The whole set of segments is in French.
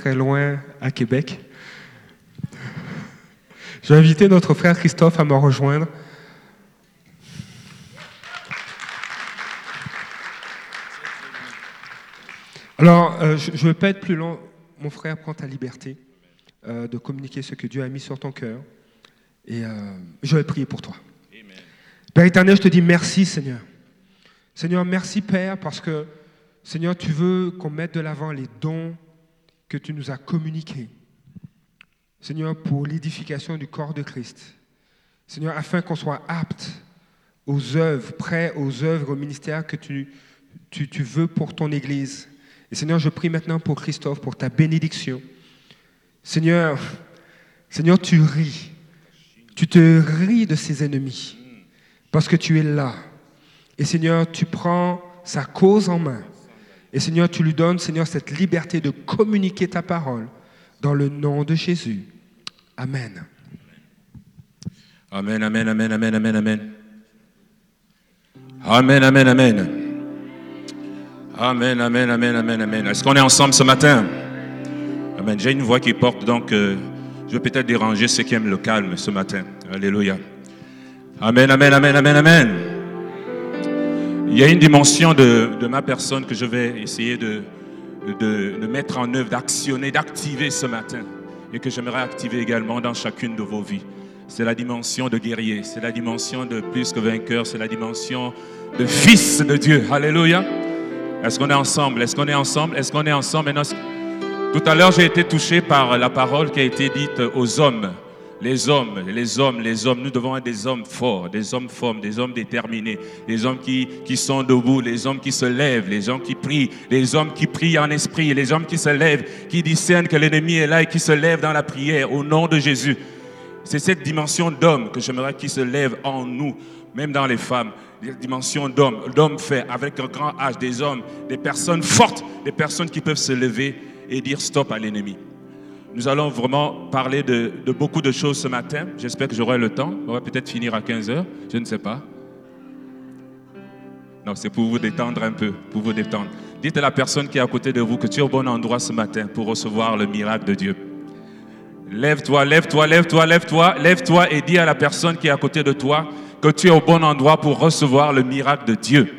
très loin à Québec. Je vais inviter notre frère Christophe à me rejoindre. Alors, euh, je ne vais pas être plus long. Mon frère, prends ta liberté euh, de communiquer ce que Dieu a mis sur ton cœur. Et euh, je vais prier pour toi. Père éternel, je te dis merci, Seigneur. Seigneur, merci, Père, parce que, Seigneur, tu veux qu'on mette de l'avant les dons que tu nous as communiqués. Seigneur, pour l'édification du corps de Christ. Seigneur, afin qu'on soit apte aux œuvres, prêt aux œuvres, au ministère que tu veux pour ton Église. Et Seigneur, je prie maintenant pour Christophe, pour ta bénédiction. Seigneur, Seigneur, tu ris. Tu te ris de ses ennemis parce que tu es là. Et Seigneur, tu prends sa cause en main. Et Seigneur, tu lui donnes, Seigneur, cette liberté de communiquer ta parole dans le nom de Jésus. Amen. Amen, amen, amen, amen, amen, amen. Amen, amen, amen. Amen, amen, amen, amen, amen. Est-ce qu'on est ensemble ce matin? Amen. J'ai une voix qui porte, donc euh, je vais peut-être déranger ceux qui aiment le calme ce matin. Alléluia. Amen, amen, amen, amen, amen. Il y a une dimension de, ma personne que je vais essayer de, de, de mettre en œuvre, d'actionner, d'activer ce matin et que j'aimerais activer également dans chacune de vos vies. C'est la dimension de guerrier, c'est la dimension de plus que vainqueur, c'est la dimension de fils de Dieu. Alléluia. Est-ce qu'on est ensemble? Est-ce qu'on est ensemble? Est-ce qu'on est ensemble? Tout à l'heure, j'ai été touché par la parole qui a été dite aux hommes. Les hommes, les hommes, les hommes, nous devons être des hommes forts, des hommes forts, des hommes déterminés, des hommes qui, qui sont debout, les hommes qui se lèvent, les hommes qui prient, les hommes qui prient en esprit, les hommes qui se lèvent, qui discernent que l'ennemi est là et qui se lèvent dans la prière au nom de Jésus. C'est cette dimension d'homme que j'aimerais qu'il se lève en nous, même dans les femmes. Des dimensions d'homme, d'homme fait avec un grand H, des hommes, des personnes fortes, des personnes qui peuvent se lever et dire stop à l'ennemi. Nous allons vraiment parler de, beaucoup de choses ce matin. J'espère que j'aurai le temps. On va peut-être finir à 15 heures, je ne sais pas. Non, c'est pour vous détendre un peu, pour vous détendre. Dites à la personne qui est à côté de vous que tu es au bon endroit ce matin pour recevoir le miracle de Dieu. Lève-toi, lève-toi, lève-toi, lève-toi, lève-toi et dis à la personne qui est à côté de toi que tu es au bon endroit pour recevoir le miracle de Dieu.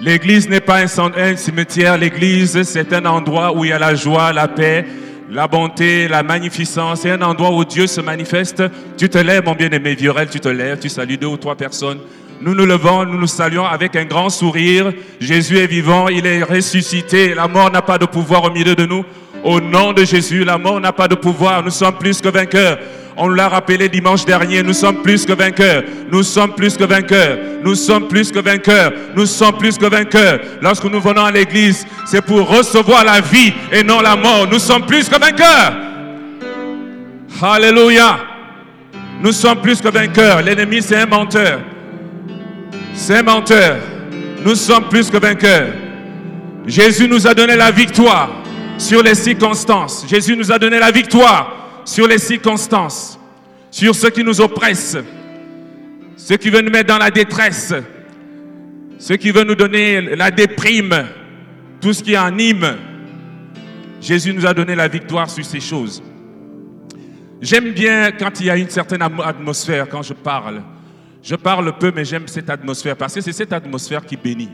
L'église n'est pas un cimetière, l'église c'est un endroit où il y a la joie, la paix, la bonté, la magnificence. C'est un endroit où Dieu se manifeste. Tu te lèves, mon bien-aimé Viorel, tu te lèves, tu salues deux ou trois personnes. Nous nous levons, nous nous saluons avec un grand sourire. Jésus est vivant, il est ressuscité. La mort n'a pas de pouvoir au milieu de nous. Au nom de Jésus, la mort n'a pas de pouvoir. Nous sommes plus que vainqueurs. On l'a rappelé dimanche dernier, nous sommes plus que vainqueurs. Nous sommes plus que vainqueurs. Nous sommes plus que vainqueurs. Nous sommes plus que vainqueurs. Lorsque nous venons à l'église, c'est pour recevoir la vie et non la mort. Nous sommes plus que vainqueurs. Alléluia. Nous sommes plus que vainqueurs. L'ennemi, c'est un menteur. C'est un menteur. Nous sommes plus que vainqueurs. Jésus nous a donné la victoire sur les circonstances. Jésus nous a donné la victoire sur les circonstances, sur ceux qui nous oppressent, ceux qui veulent nous mettre dans la détresse, ceux qui veulent nous donner la déprime, tout ce qui anime. Jésus nous a donné la victoire sur ces choses. J'aime bien quand il y a une certaine atmosphère, quand je parle. Je parle peu, mais j'aime cette atmosphère parce que c'est cette atmosphère qui bénit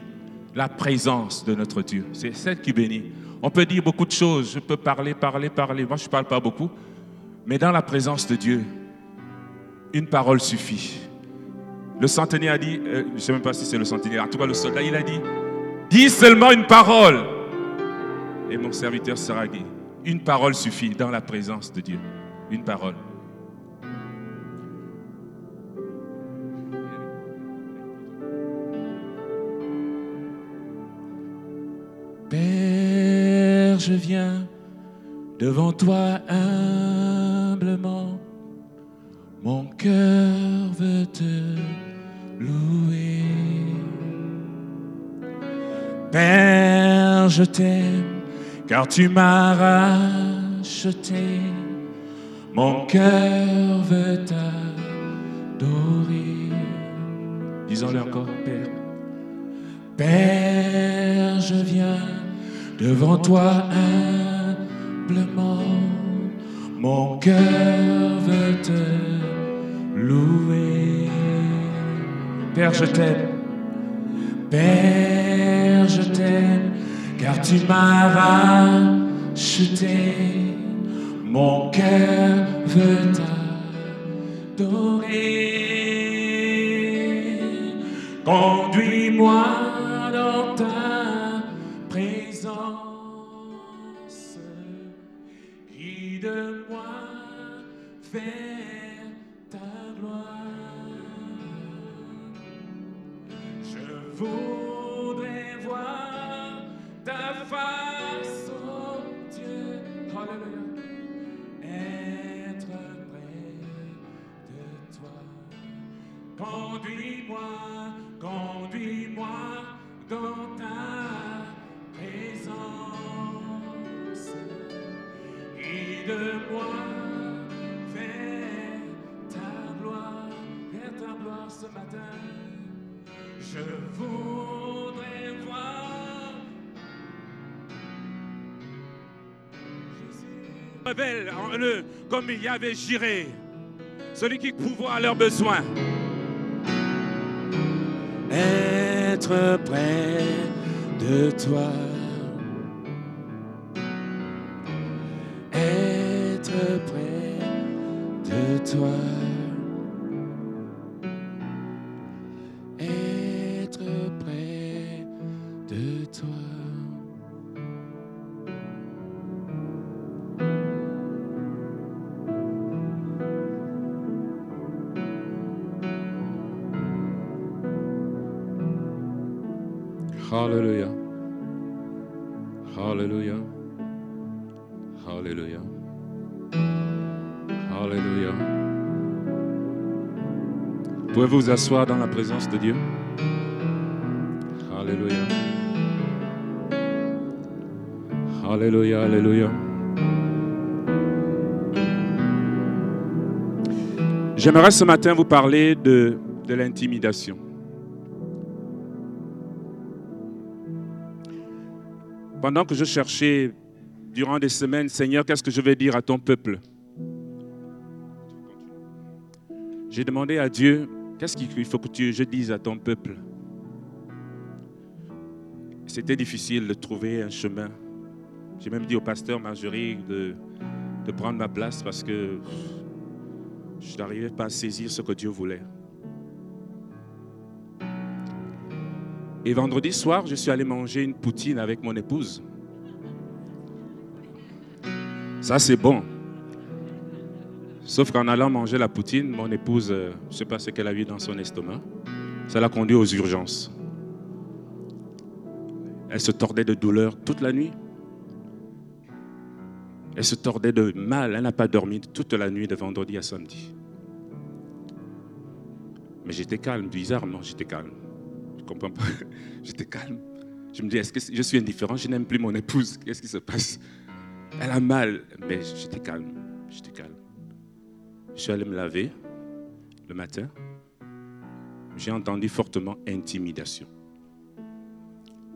la présence de notre Dieu. C'est celle qui bénit. On peut dire beaucoup de choses. Je peux parler, parler, parler. Moi, je ne parle pas beaucoup. Mais dans la présence de Dieu, une parole suffit. Le centenier a dit, euh, je ne sais même pas si c'est le centenier, en tout cas le soldat, il a dit, dis seulement une parole. Et mon serviteur sera guéri. Une parole suffit dans la présence de Dieu. Une parole. Père, je viens devant toi humblement. Mon cœur veut te louer. Père, je t'aime car tu m'as racheté. Mon cœur veut t'adorer. Disons-le encore, Père. Père, je viens devant toi Mon cœur veut te louer. Père, je t'aime. Père, je t'aime, car tu m'as racheté. Mon cœur veut t'adorer. Conduis-moi Révèle en eux comme il y avait Jiré, celui qui pourvoit à leurs besoins. Être près de toi. Être près de toi. Hallelujah. Hallelujah. Hallelujah. Hallelujah. Pouvez-vous vous asseoir dans la présence de Dieu? Alléluia. Alléluia, Alléluia. J'aimerais ce matin vous parler de, de l'intimidation. Pendant que je cherchais durant des semaines, Seigneur, qu'est-ce que je vais dire à ton peuple? J'ai demandé à Dieu, qu'est-ce qu'il faut que je dise à ton peuple? C'était difficile de trouver un chemin. J'ai même dit au pasteur Marjorie de prendre ma place parce que je n'arrivais pas à saisir ce que Dieu voulait. Et vendredi soir, je suis allé manger une poutine avec mon épouse. Ça, c'est bon. Sauf qu'en allant manger la poutine, mon épouse, euh, je ne sais pas ce qu'elle a vu dans son estomac, ça l'a conduit aux urgences. Elle se tordait de douleur toute la nuit. Elle se tordait de mal. Elle n'a pas dormi toute la nuit de vendredi à samedi. Mais j'étais calme, bizarrement, j'étais calme. Comprends pas. J'étais calme. Je me dis, est-ce que je suis indifférent? Je n'aime plus mon épouse. Qu'est-ce qui se passe? Elle a mal. Mais j'étais calme. J'étais calme. Je suis allé me laver le matin. J'ai entendu fortement intimidation.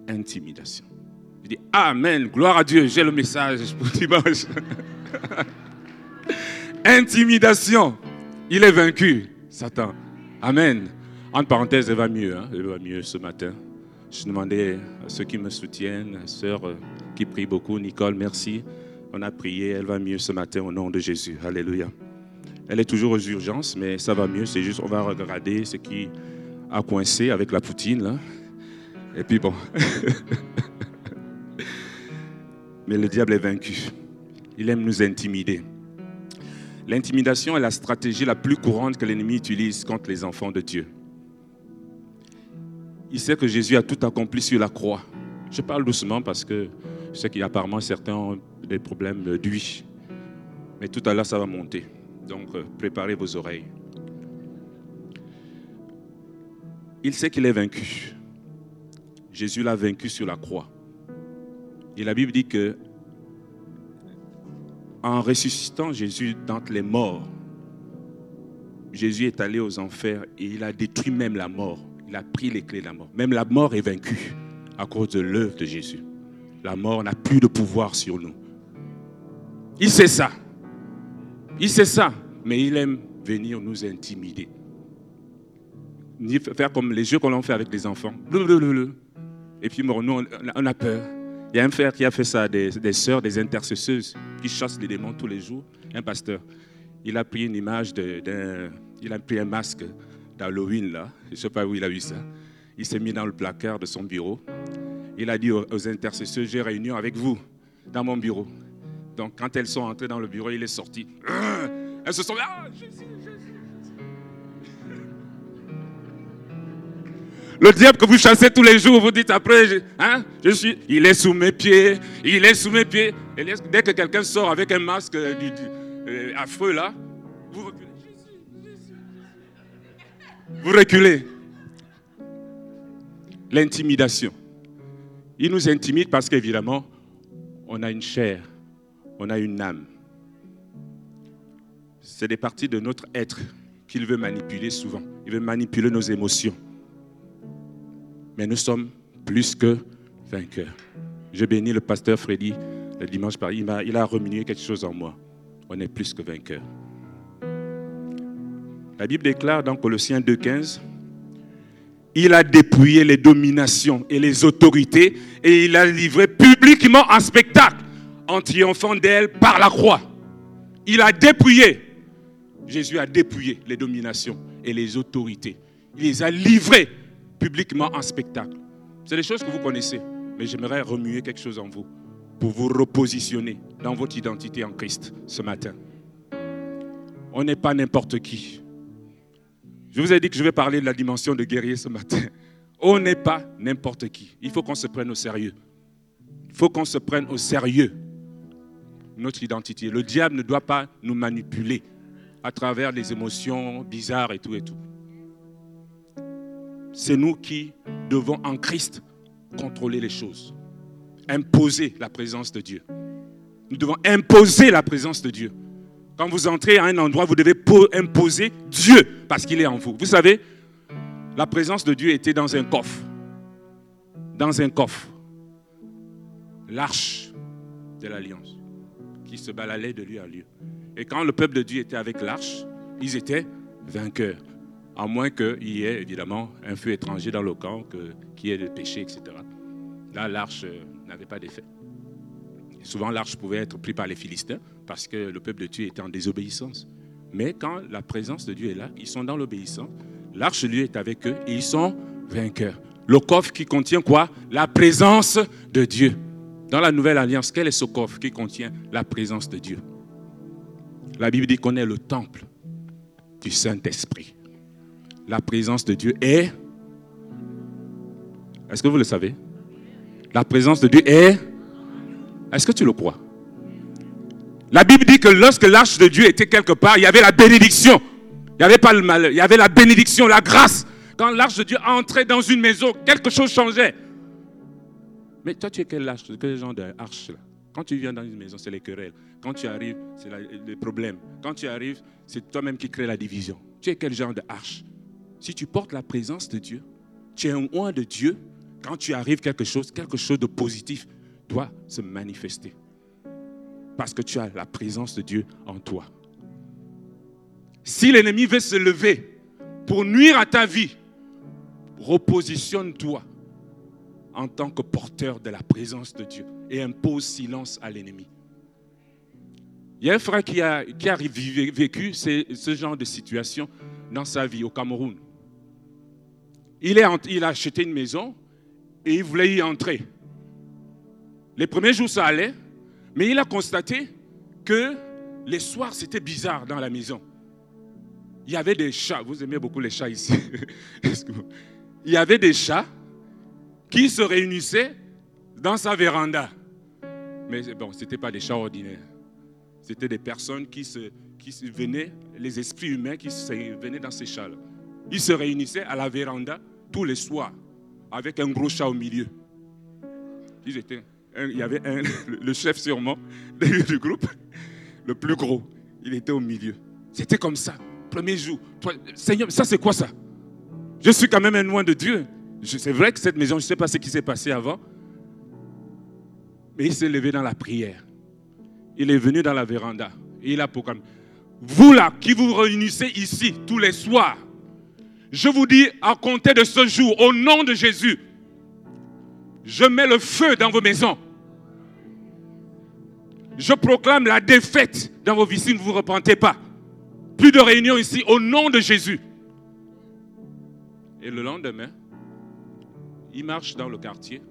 Intimidation. Je dis Amen, gloire à Dieu, j'ai le message pour dimanche. Intimidation. Il est vaincu, Satan. Amen. En parenthèse, elle va mieux. Hein? Elle va mieux ce matin. Je demandais à ceux qui me soutiennent, à euh, qui prie beaucoup, Nicole, merci. On a prié, elle va mieux ce matin au nom de Jésus. Alléluia. Elle est toujours aux urgences, mais ça va mieux. C'est juste, on va regarder ce qui a coincé avec la poutine. Là. Et puis bon. mais le diable est vaincu. Il aime nous intimider. L'intimidation est la stratégie la plus courante que l'ennemi utilise contre les enfants de Dieu. Il sait que Jésus a tout accompli sur la croix. Je parle doucement parce que je sais qu'il y a apparemment certains ont des problèmes d'huile. Mais tout à l'heure, ça va monter. Donc, euh, préparez vos oreilles. Il sait qu'il est vaincu. Jésus l'a vaincu sur la croix. Et la Bible dit que en ressuscitant Jésus d'entre les morts, Jésus est allé aux enfers et il a détruit même la mort. Il a pris les clés de la mort. Même la mort est vaincue à cause de l'œuvre de Jésus. La mort n'a plus de pouvoir sur nous. Il sait ça. Il sait ça. Mais il aime venir nous intimider. Faire comme les jeux qu'on fait avec des enfants. Et puis, nous, on a peur. Il y a un frère qui a fait ça, des, des sœurs, des intercesseuses, qui chassent les démons tous les jours. Un pasteur. Il a pris une image d'un. Il a pris un masque d'Halloween, là. Je ne sais pas où il a vu ça. Il s'est mis dans le placard de son bureau. Il a dit aux, intercesseurs J'ai réunion avec vous dans mon bureau. Donc, quand elles sont entrées dans le bureau, il est sorti. Elles se sont. Ah, Jésus, Le diable que vous chassez tous les jours, vous dites après, hein, je suis, il est sous mes pieds, il est sous mes pieds. Dès que quelqu'un sort avec un masque euh, euh, affreux là, vous. Vous reculez. L'intimidation. Il nous intimide parce qu'évidemment, on a une chair, on a une âme. C'est des parties de notre être qu'il veut manipuler souvent. Il veut manipuler nos émotions. Mais nous sommes plus que vainqueurs. Je bénis le pasteur Freddy le dimanche par il a, il a remué quelque chose en moi. On est plus que vainqueurs. La Bible déclare dans Colossiens 2,15 Il a dépouillé les dominations et les autorités et il a livré publiquement un spectacle en triomphant d'elles par la croix. Il a dépouillé. Jésus a dépouillé les dominations et les autorités. Il les a livrées publiquement en spectacle. C'est des choses que vous connaissez, mais j'aimerais remuer quelque chose en vous pour vous repositionner dans votre identité en Christ ce matin. On n'est pas n'importe qui. Je vous ai dit que je vais parler de la dimension de guerrier ce matin. On n'est pas n'importe qui. Il faut qu'on se prenne au sérieux. Il faut qu'on se prenne au sérieux notre identité. Le diable ne doit pas nous manipuler à travers les émotions bizarres et tout et tout c'est nous qui devons en Christ contrôler les choses, imposer la présence de Dieu. Nous devons imposer la présence de Dieu. Quand vous entrez à un endroit, vous devez imposer Dieu parce qu'il est en vous. Vous savez, la présence de Dieu était dans un coffre. Dans un coffre. L'arche de l'alliance qui se baladait de lieu à lieu. Et quand le peuple de Dieu était avec l'arche, ils étaient vainqueurs à moins qu'il y ait évidemment un feu étranger dans le camp, qu'il y ait des péchés, etc. Là, l'arche euh, n'avait pas d'effet. Souvent, l'arche pouvait être prise par les Philistins parce que le peuple de Dieu était en désobéissance. Mais quand la présence de Dieu est là, ils sont dans l'obéissance. L'arche, lui, est avec eux et ils sont vainqueurs. Le coffre qui contient quoi? La présence de Dieu. Dans la nouvelle alliance, quel est ce coffre qui contient la présence de Dieu? La Bible dit qu'on est le temple du Saint-Esprit la présence de Dieu est... Est-ce que vous le savez? La présence de Dieu est... Est-ce que tu le crois? La Bible dit que lorsque l'arche de Dieu était quelque part, il y avait la bénédiction. Il n'y avait pas le mal, il y avait la bénédiction, la grâce. Quand l'arche de Dieu entrait dans une maison, quelque chose changeait. Mais toi, tu es quel arche Quel genre d'arche Quand tu viens dans une maison, c'est les querelles. Quand tu arrives, c'est les problèmes. Quand tu arrives, c'est toi-même qui crée la division. Tu es quel genre d'arche? Si tu portes la présence de Dieu, tu es un oint de Dieu, quand tu arrives quelque chose, quelque chose de positif doit se manifester. Parce que tu as la présence de Dieu en toi. Si l'ennemi veut se lever pour nuire à ta vie, repositionne-toi en tant que porteur de la présence de Dieu et impose silence à l'ennemi. Il y a un frère qui a, vécu ce genre de situation dans sa vie au Cameroun. Il, a acheté une maison et il voulait y entrer. Les premiers jours, ça allait, mais il a constaté que les soirs, c'était bizarre dans la maison. Il y avait des chats, vous aimez beaucoup les chats ici. il y avait des chats qui se réunissaient dans sa véranda. Mais bon, ce n'était pas des chats ordinaires. C'était des personnes qui, se, qui venaient, les esprits humains qui venaient dans ces chats-là. Ils se réunissaient à la véranda tous les soirs avec un gros chat au milieu. Il y avait un, le chef sûrement du groupe, le plus gros. Il était au milieu. C'était comme ça. Premier jour. Seigneur, ça c'est quoi ça? Je suis quand même un loin de Dieu. C'est vrai que cette maison, je ne sais pas ce qui s'est passé avant. Mais il s'est levé dans la prière. il est venu dans la véranda et il a proclamé, vous là qui vous réunissez ici tous les soirs, je vous dis à compter de ce jour, au nom de Jésus, je mets le feu dans vos maisons. Je proclame la défaite dans vos vies si vous ne vous repentez pas. Plus de réunions ici au nom de Jésus. Et le lendemain, il marche dans le quartier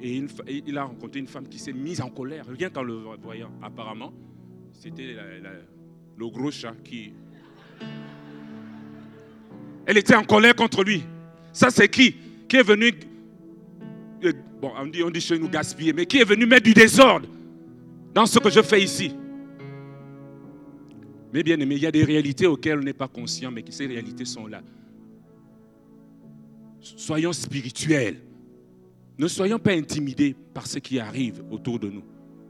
et il a rencontré une femme qui s'est mise en colère, rien qu'en le voyant. Apparemment, c'était le gros chat qui... Elle était en colère contre lui. Ça, c'est qui? Qui est venu... Bon, on dit, on dit chez nous gaspiller, mais qui est venu mettre du désordre dans ce que je fais ici? Mais bien aimé, il y a des réalités auxquelles on n'est pas conscient, mais ces réalités sont là. Soyons spirituels. Ne soyons pas intimidés par ce qui arrive autour de nous,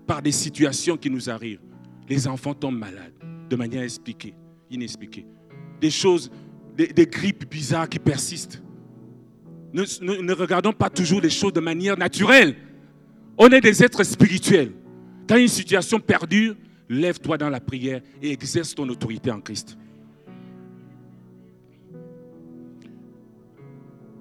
par des situations qui nous arrivent. Les enfants tombent malades de manière expliquée, inexpliquée. Des choses, des, grippes bizarres qui persistent. Ne, regardons pas toujours les choses de manière naturelle. On est des êtres spirituels. Quand une situation perdure, lève-toi dans la prière et exerce ton autorité en Christ.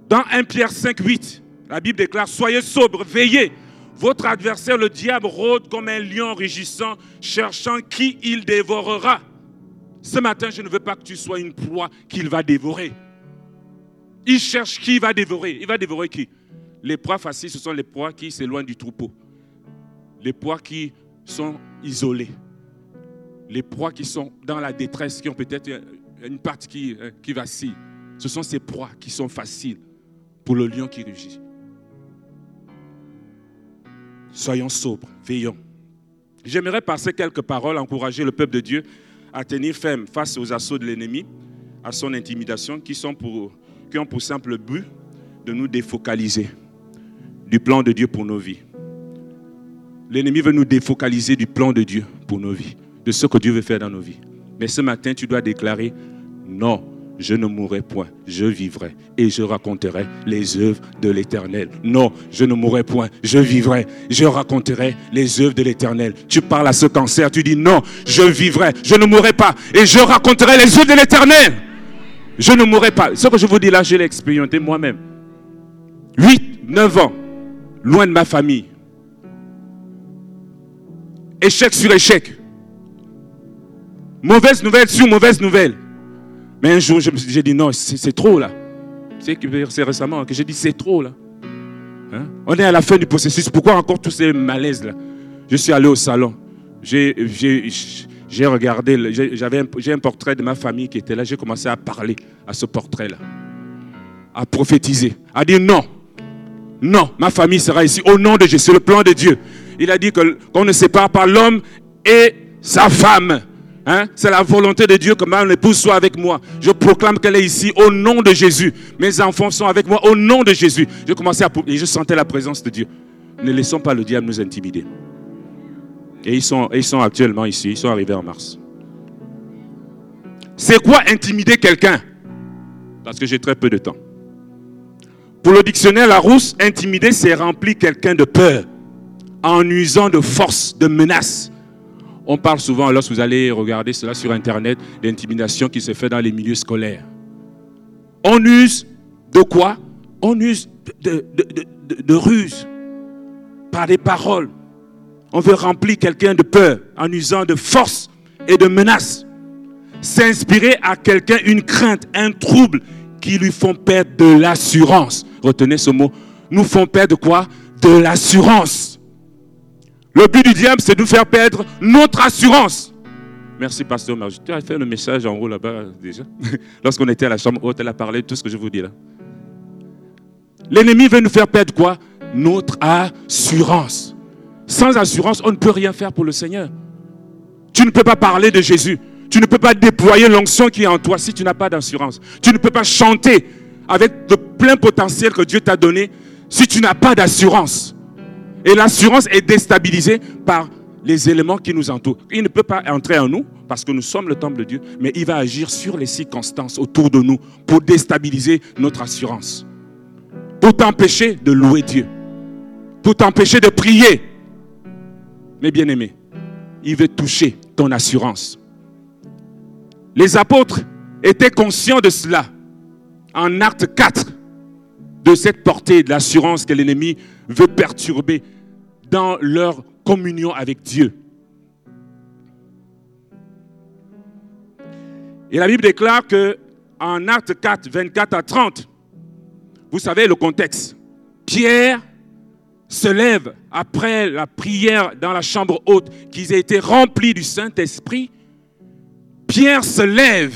Dans 1 Pierre 5, 8, la Bible déclare, soyez sobres, veillez. Votre adversaire, le diable, rôde comme un lion rugissant, cherchant qui il dévorera. Ce matin, je ne veux pas que tu sois une proie qu'il va dévorer. Il cherche qui va dévorer. Il va dévorer qui? Les proies faciles, ce sont les proies qui s'éloignent du troupeau. Les proies qui sont isolées. Les proies qui sont dans la détresse, qui ont peut-être une partie qui, hein, qui vacille. Ce sont ces proies qui sont faciles pour le lion qui rugit. Soyons sobres, veillons. J'aimerais passer quelques paroles, encourager le peuple de Dieu à tenir ferme face aux assauts de l'ennemi, à son intimidation, qui, sont pour, qui ont pour simple but de nous défocaliser du plan de Dieu pour nos vies. L'ennemi veut nous défocaliser du plan de Dieu pour nos vies, de ce que Dieu veut faire dans nos vies. Mais ce matin, tu dois déclarer non je ne mourrai point, je vivrai et je raconterai les œuvres de l'Éternel. Non, je ne mourrai point, je vivrai, je raconterai les œuvres de l'Éternel. Tu parles à ce cancer, tu dis non, je vivrai, je ne mourrai pas et je raconterai les œuvres de l'Éternel. Je ne mourrai pas. Ce que je vous dis là, je l'ai expérimenté moi-même. 8, 9 ans, loin de ma famille. Échec sur échec. Mauvaise nouvelle sur mauvaise nouvelle. Mais un jour, j'ai dit non, c'est trop là. C'est récemment que j'ai dit c'est trop là. Hein? On est à la fin du processus. Pourquoi encore tous ces malaises là? Je suis allé au salon. J'ai regardé, j'ai un portrait de ma famille qui était là. J'ai commencé à parler à ce portrait-là. À prophétiser. À dire non. Non, ma famille sera ici au nom de Jésus. C'est le plan de Dieu. Il a dit qu'on ne sépare pas l'homme et sa femme. Hein? C'est la volonté de Dieu que ma épouse soit avec moi. Je proclame qu'elle est ici au nom de Jésus. Mes enfants sont avec moi au nom de Jésus. Je commençais à et je sentais la présence de Dieu. Ne laissons pas le diable nous intimider. Et ils sont, ils sont actuellement ici. Ils sont arrivés en mars. C'est quoi intimider quelqu'un? Parce que j'ai très peu de temps. Pour le dictionnaire Larousse, intimider, c'est remplir quelqu'un de peur en usant de force, de menace on parle souvent, lorsque vous allez regarder cela sur Internet, l'intimidation qui se fait dans les milieux scolaires. On use de quoi? On use de, de, ruse, par des paroles. On veut remplir quelqu'un de peur en usant de force et de menace. S'inspirer à quelqu'un une crainte, un trouble qui lui font perdre de l'assurance. Retenez ce mot. Nous font perdre quoi? De l'assurance. Le but du diable, c'est de nous faire perdre notre assurance. Merci, pasteur Margie. Tu fait le message en haut là-bas déjà? Lorsqu'on était à la chambre haute, elle a parlé de tout ce que je vous dis là. L'ennemi veut nous faire perdre quoi? Notre assurance. Sans assurance, on ne peut rien faire pour le Seigneur. Tu ne peux pas parler de Jésus. Tu ne peux pas déployer l'onction qui est en toi si tu n'as pas d'assurance. Tu ne peux pas chanter avec le plein potentiel que Dieu t'a donné si tu n'as pas d'assurance. Et l'assurance est déstabilisée par les éléments qui nous entourent. Il ne peut pas entrer en nous parce que nous sommes le temple de Dieu, mais il va agir sur les circonstances autour de nous pour déstabiliser notre assurance, pour t'empêcher de louer Dieu, pour t'empêcher de prier. Mes bien-aimés, il veut toucher ton assurance. Les apôtres étaient conscients de cela. En acte 4, de cette portée de l'assurance que l'ennemi veut perturber dans leur communion avec Dieu. Et la Bible déclare que en acte 4, 24 à 30, vous savez le contexte. Pierre se lève après la prière dans la chambre haute, qu'ils aient été remplis du Saint-Esprit. Pierre se lève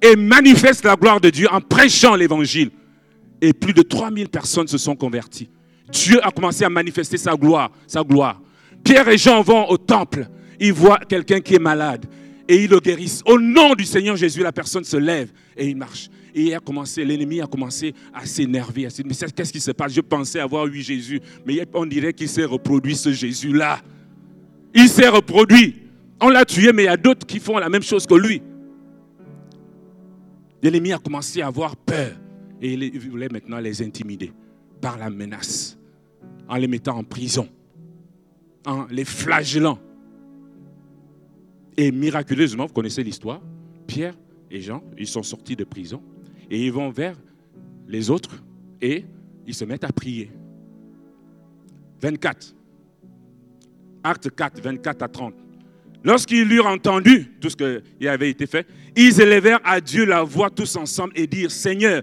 et manifeste la gloire de Dieu en prêchant l'évangile. Et plus de 3000 personnes se sont converties. Dieu a commencé à manifester sa gloire, sa gloire. Pierre et Jean vont au temple. Ils voient quelqu'un qui est malade et ils le guérissent. Au nom du Seigneur Jésus, la personne se lève et il marche. Et a commencé, l'ennemi a commencé à s'énerver, à se dire, mais qu'est-ce qui se passe? Je pensais avoir eu Jésus, mais on dirait qu'il s'est reproduit ce Jésus-là. Il s'est reproduit. On l'a tué, mais il y a d'autres qui font la même chose que lui. L'ennemi a commencé à avoir peur et il voulait maintenant les intimider par la menace, en les mettant en prison, en les flagellant. Et miraculeusement, vous connaissez l'histoire, Pierre et Jean, ils sont sortis de prison et ils vont vers les autres et ils se mettent à prier. 24. Acte 4, 24 à 30. Lorsqu'ils eurent entendu tout ce qui avait été fait, ils élevèrent à Dieu la voix tous ensemble et dirent, Seigneur,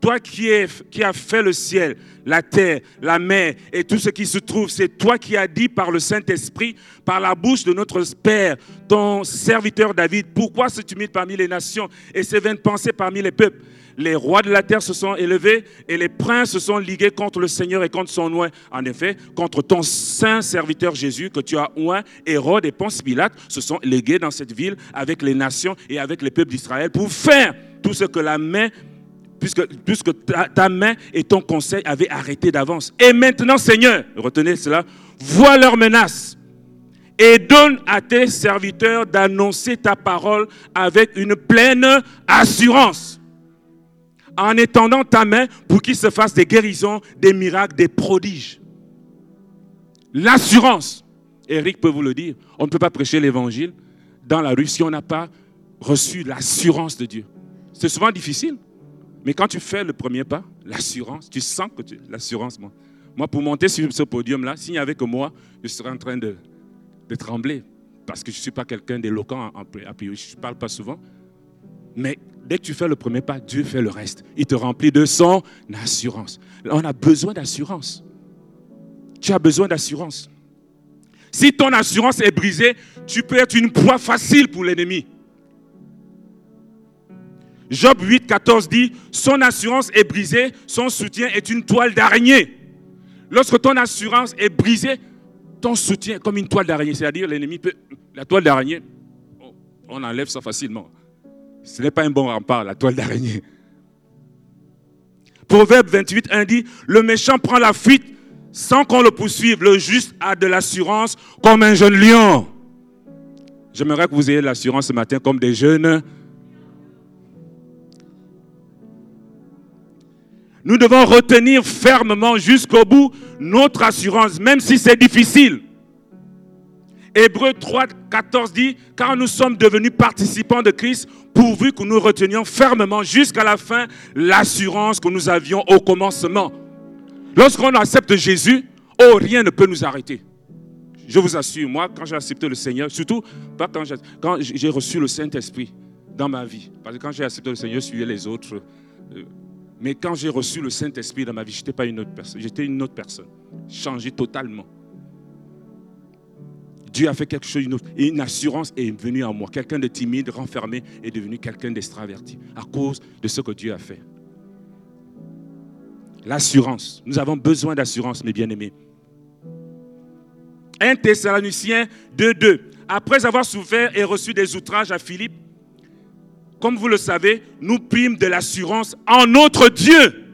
toi qui, as fait le ciel, la terre, la mer et tout ce qui se trouve, c'est toi qui as dit par le Saint-Esprit, par la bouche de notre Père, ton serviteur David, pourquoi se tumultes parmi les nations et se vaines pensées parmi les peuples? Les rois de la terre se sont élevés et les princes se sont ligués contre le Seigneur et contre son oint. En effet, contre ton saint serviteur Jésus que tu as oint, Hérode et Ponce Pilate se sont légués dans cette ville avec les nations et avec les peuples d'Israël pour faire tout ce que la main puisque, ta, main et ton conseil avaient arrêté d'avance. Et maintenant, Seigneur, retenez cela, vois leurs menaces et donne à tes serviteurs d'annoncer ta parole avec une pleine assurance en étendant ta main pour qu'il se fasse des guérisons, des miracles, des prodiges. L'assurance. Eric peut vous le dire. On ne peut pas prêcher l'évangile dans la rue si on n'a pas reçu l'assurance de Dieu. C'est souvent difficile. Mais quand tu fais le premier pas, l'assurance, tu sens que tu... L'assurance, moi. Moi, pour monter sur ce podium-là, s'il n'y avait que moi, je serais en train de, de trembler. Parce que je ne suis pas quelqu'un d'éloquent, je ne parle pas souvent. Mais dès que tu fais le premier pas, Dieu fait le reste. Il te remplit de son assurance. On a besoin d'assurance. Tu as besoin d'assurance. Si ton assurance est brisée, tu peux être une proie facile pour l'ennemi. Job 8, 14 dit, son assurance est brisée, son soutien est une toile d'araignée. Lorsque ton assurance est brisée, ton soutien est comme une toile d'araignée. C'est-à-dire l'ennemi peut... La toile d'araignée, on enlève ça facilement. Ce n'est pas un bon rempart, la toile d'araignée. Proverbe 28, 1 dit, le méchant prend la fuite sans qu'on le poursuive. Le juste a de l'assurance comme un jeune lion. J'aimerais que vous ayez l'assurance ce matin comme des jeunes. Nous devons retenir fermement jusqu'au bout notre assurance, même si c'est difficile. Hébreu 3, 14 dit, car nous sommes devenus participants de Christ, pourvu que nous retenions fermement jusqu'à la fin l'assurance que nous avions au commencement. Lorsqu'on accepte Jésus, oh, rien ne peut nous arrêter. Je vous assure, moi, quand j'ai accepté le Seigneur, surtout pas quand j'ai reçu le Saint-Esprit dans ma vie, parce que quand j'ai accepté le Seigneur, je suivais les autres. Euh, mais quand j'ai reçu le Saint-Esprit dans ma vie, je n'étais pas une autre personne, j'étais une autre personne, changé totalement. Dieu a fait quelque chose, et une assurance est venue en moi. Quelqu'un de timide, renfermé, est devenu quelqu'un d'extraverti à cause de ce que Dieu a fait. L'assurance. Nous avons besoin d'assurance, mes bien-aimés. 1 Thessaloniciens 2.2. Après avoir souffert et reçu des outrages à Philippe, comme vous le savez, nous prîmes de l'assurance en notre Dieu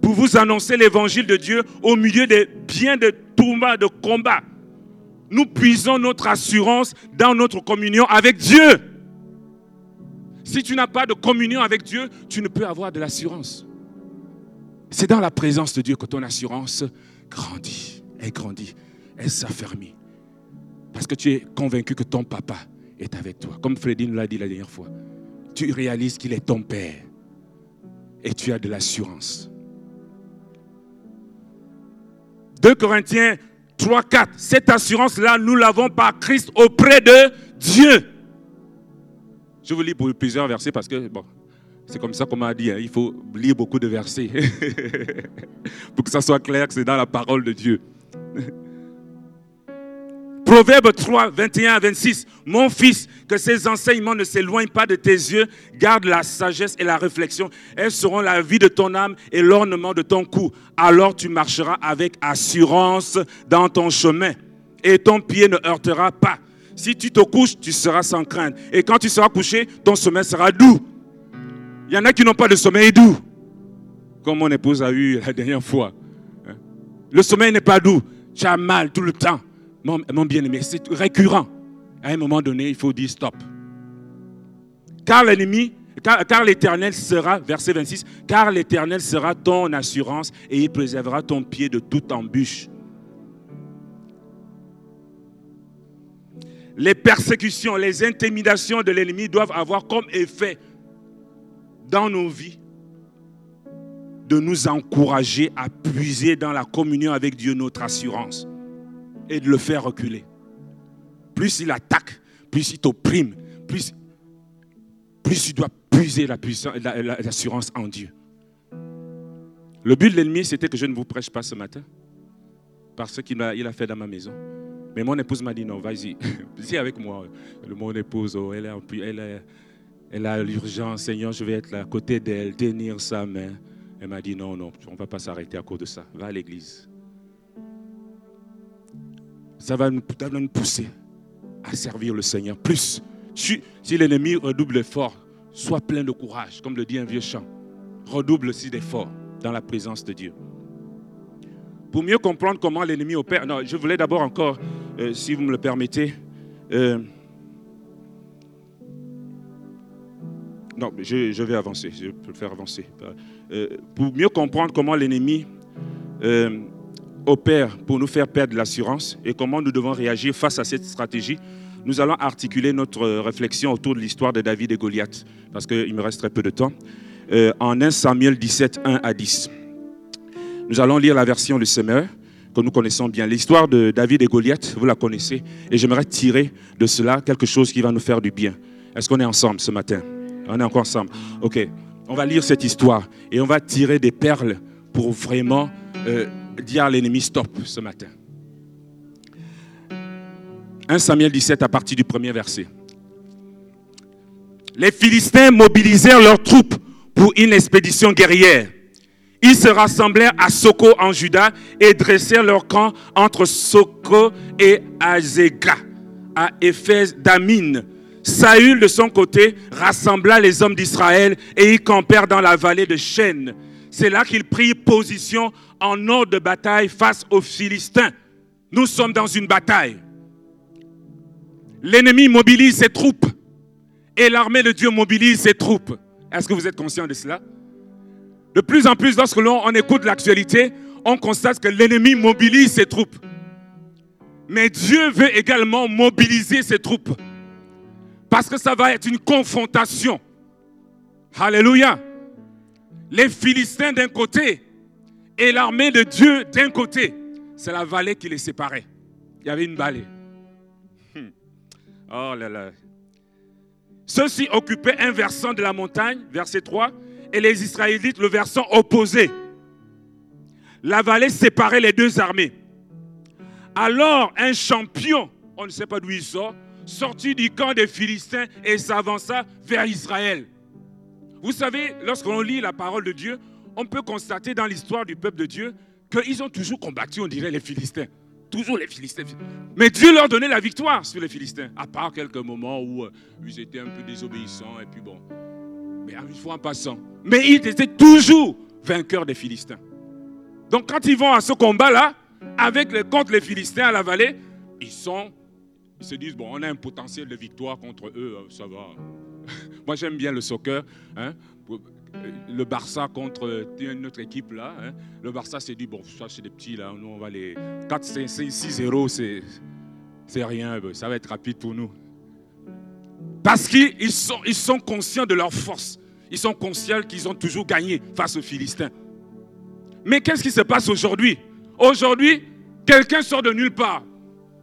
pour vous annoncer l'évangile de Dieu au milieu des biens de tourments, de combats nous puisons notre assurance dans notre communion avec Dieu. Si tu n'as pas de communion avec Dieu, tu ne peux avoir de l'assurance. C'est dans la présence de Dieu que ton assurance grandit, elle grandit, elle s'affermit. Parce que tu es convaincu que ton papa est avec toi. Comme Freddy nous l'a dit la dernière fois. Tu réalises qu'il est ton père. Et tu as de l'assurance. 2 Corinthiens 3, 4. Cette assurance-là, nous l'avons par Christ auprès de Dieu. Je vous lis pour plusieurs versets parce que, bon, c'est comme ça qu'on m'a dit, hein. il faut lire beaucoup de versets pour que ça soit clair que c'est dans la parole de Dieu. Proverbe 3, 21 à 26. Mon fils, que ces enseignements ne s'éloignent pas de tes yeux. Garde la sagesse et la réflexion. Elles seront la vie de ton âme et l'ornement de ton cou. Alors tu marcheras avec assurance dans ton chemin. Et ton pied ne heurtera pas. Si tu te couches, tu seras sans crainte. Et quand tu seras couché, ton sommeil sera doux. Il y en a qui n'ont pas de sommeil doux. Comme mon épouse a eu la dernière fois. Hein. Le sommeil n'est pas doux. Tu as mal tout le temps mon, bien-aimé, c'est récurrent. À un moment donné, il faut dire stop. Car l'ennemi, car, l'Éternel sera, verset 26, car l'Éternel sera ton assurance et il préservera ton pied de toute embûche. Les persécutions, les intimidations de l'ennemi doivent avoir comme effet dans nos vies de nous encourager à puiser dans la communion avec Dieu notre assurance et de le faire reculer. Plus il attaque, plus il t'opprime, plus, plus tu dois puiser l'assurance en Dieu. Le but de l'ennemi, c'était que je ne vous prêche pas ce matin, parce qu'il a, il a fait dans ma maison. Mais mon épouse m'a dit non, vas-y, viens avec moi. Mon épouse, oh, elle, a, elle, elle a l'urgence, Seigneur, je vais être là à côté d'elle, tenir sa main. Elle m'a dit non, non, on ne va pas s'arrêter à cause de ça. Va à l'église ça va nous, pousser à servir le Seigneur plus. Si, l'ennemi redouble d'efforts, sois plein de courage, comme le dit un vieux chant. Redouble aussi d'efforts dans la présence de Dieu. Pour mieux comprendre comment l'ennemi opère, non, je voulais d'abord encore, euh, si vous me le permettez, euh, non, je, vais avancer, je peux le faire avancer. Euh, pour mieux comprendre comment l'ennemi opère pour nous faire perdre l'assurance et comment nous devons réagir face à cette stratégie, nous allons articuler notre réflexion autour de l'histoire de David et Goliath, parce qu'il me reste très peu de temps, euh, en 1 Samuel 17, 1 à 10. Nous allons lire la version du Semeur, que nous connaissons bien. L'histoire de David et Goliath, vous la connaissez, et j'aimerais tirer de cela quelque chose qui va nous faire du bien. Est-ce qu'on est ensemble ce matin? On est encore ensemble. Ok, on va lire cette histoire et on va tirer des perles pour vraiment... Euh, dire à l'ennemi stop ce matin. 1 Samuel 17 à partir du premier verset. Les Philistins mobilisèrent leurs troupes pour une expédition guerrière. Ils se rassemblèrent à Soko en Juda et dressèrent leur camp entre Soko et Azega, à Éphèse d'Amine. Saül, de son côté, rassembla les hommes d'Israël et ils campèrent dans la vallée de Chêne. C'est là qu'ils prirent position en ordre de bataille face aux Philistins. Nous sommes dans une bataille. L'ennemi mobilise ses troupes et l'armée de Dieu mobilise ses troupes. Est-ce que vous êtes conscient de cela? De plus en plus, lorsque l'on écoute l'actualité, on constate que l'ennemi mobilise ses troupes. Mais Dieu veut également mobiliser ses troupes. Parce que ça va être une confrontation. Alléluia. Les Philistins d'un côté et l'armée de Dieu d'un côté. C'est la vallée qui les séparait. Il y avait une vallée. Hmm. Oh là là. Ceux-ci occupaient un versant de la montagne, verset 3, et les Israélites le versant opposé. La vallée séparait les deux armées. Alors un champion, on ne sait pas d'où il sort, sortit du camp des Philistins et s'avança vers Israël. Vous savez, lorsqu'on lit la parole de Dieu, on peut constater dans l'histoire du peuple de Dieu qu'ils ont toujours combattu, on dirait, les Philistins. Toujours les Philistins. Mais Dieu leur donnait la victoire sur les Philistins, à part quelques moments où euh, ils étaient un peu désobéissants, et puis bon. Mais une fois en passant. Mais ils étaient toujours vainqueurs des Philistins. Donc quand ils vont à ce combat-là, avec les, contre les Philistins à la vallée, ils sont, ils se disent, bon, on a un potentiel de victoire contre eux, euh, ça va. Moi j'aime bien le soccer. Hein le Barça contre une autre équipe là. Hein. Le Barça s'est dit, bon, ça c'est des petits là, nous on va les 4, 5, 6, 0, c'est. rien, ça va être rapide pour nous. Parce qu'ils sont, ils sont conscients de leur force. Ils sont conscients qu'ils ont toujours gagné face aux Philistins. Mais qu'est-ce qui se passe aujourd'hui? Aujourd'hui, quelqu'un sort de nulle part.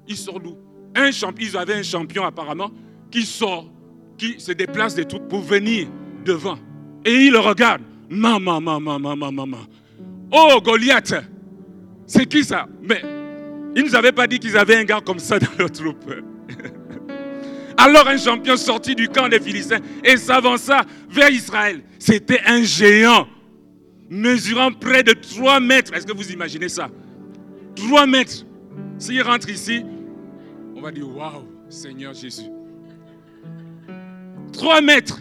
Il sort d'où? Un Ils avaient un champion apparemment qui sort, qui se déplace de tout pour venir devant. Et il le regarde. Maman, maman, maman, maman. Oh, Goliath C'est qui ça? Mais ils ne nous avaient pas dit qu'ils avaient un gars comme ça dans leur troupe. Alors un champion sorti du camp des Philistins et s'avança vers Israël. C'était un géant mesurant près de 3 mètres. Est-ce que vous imaginez ça? 3 mètres. S'il rentre ici, on va dire Waouh, Seigneur Jésus. 3 mètres.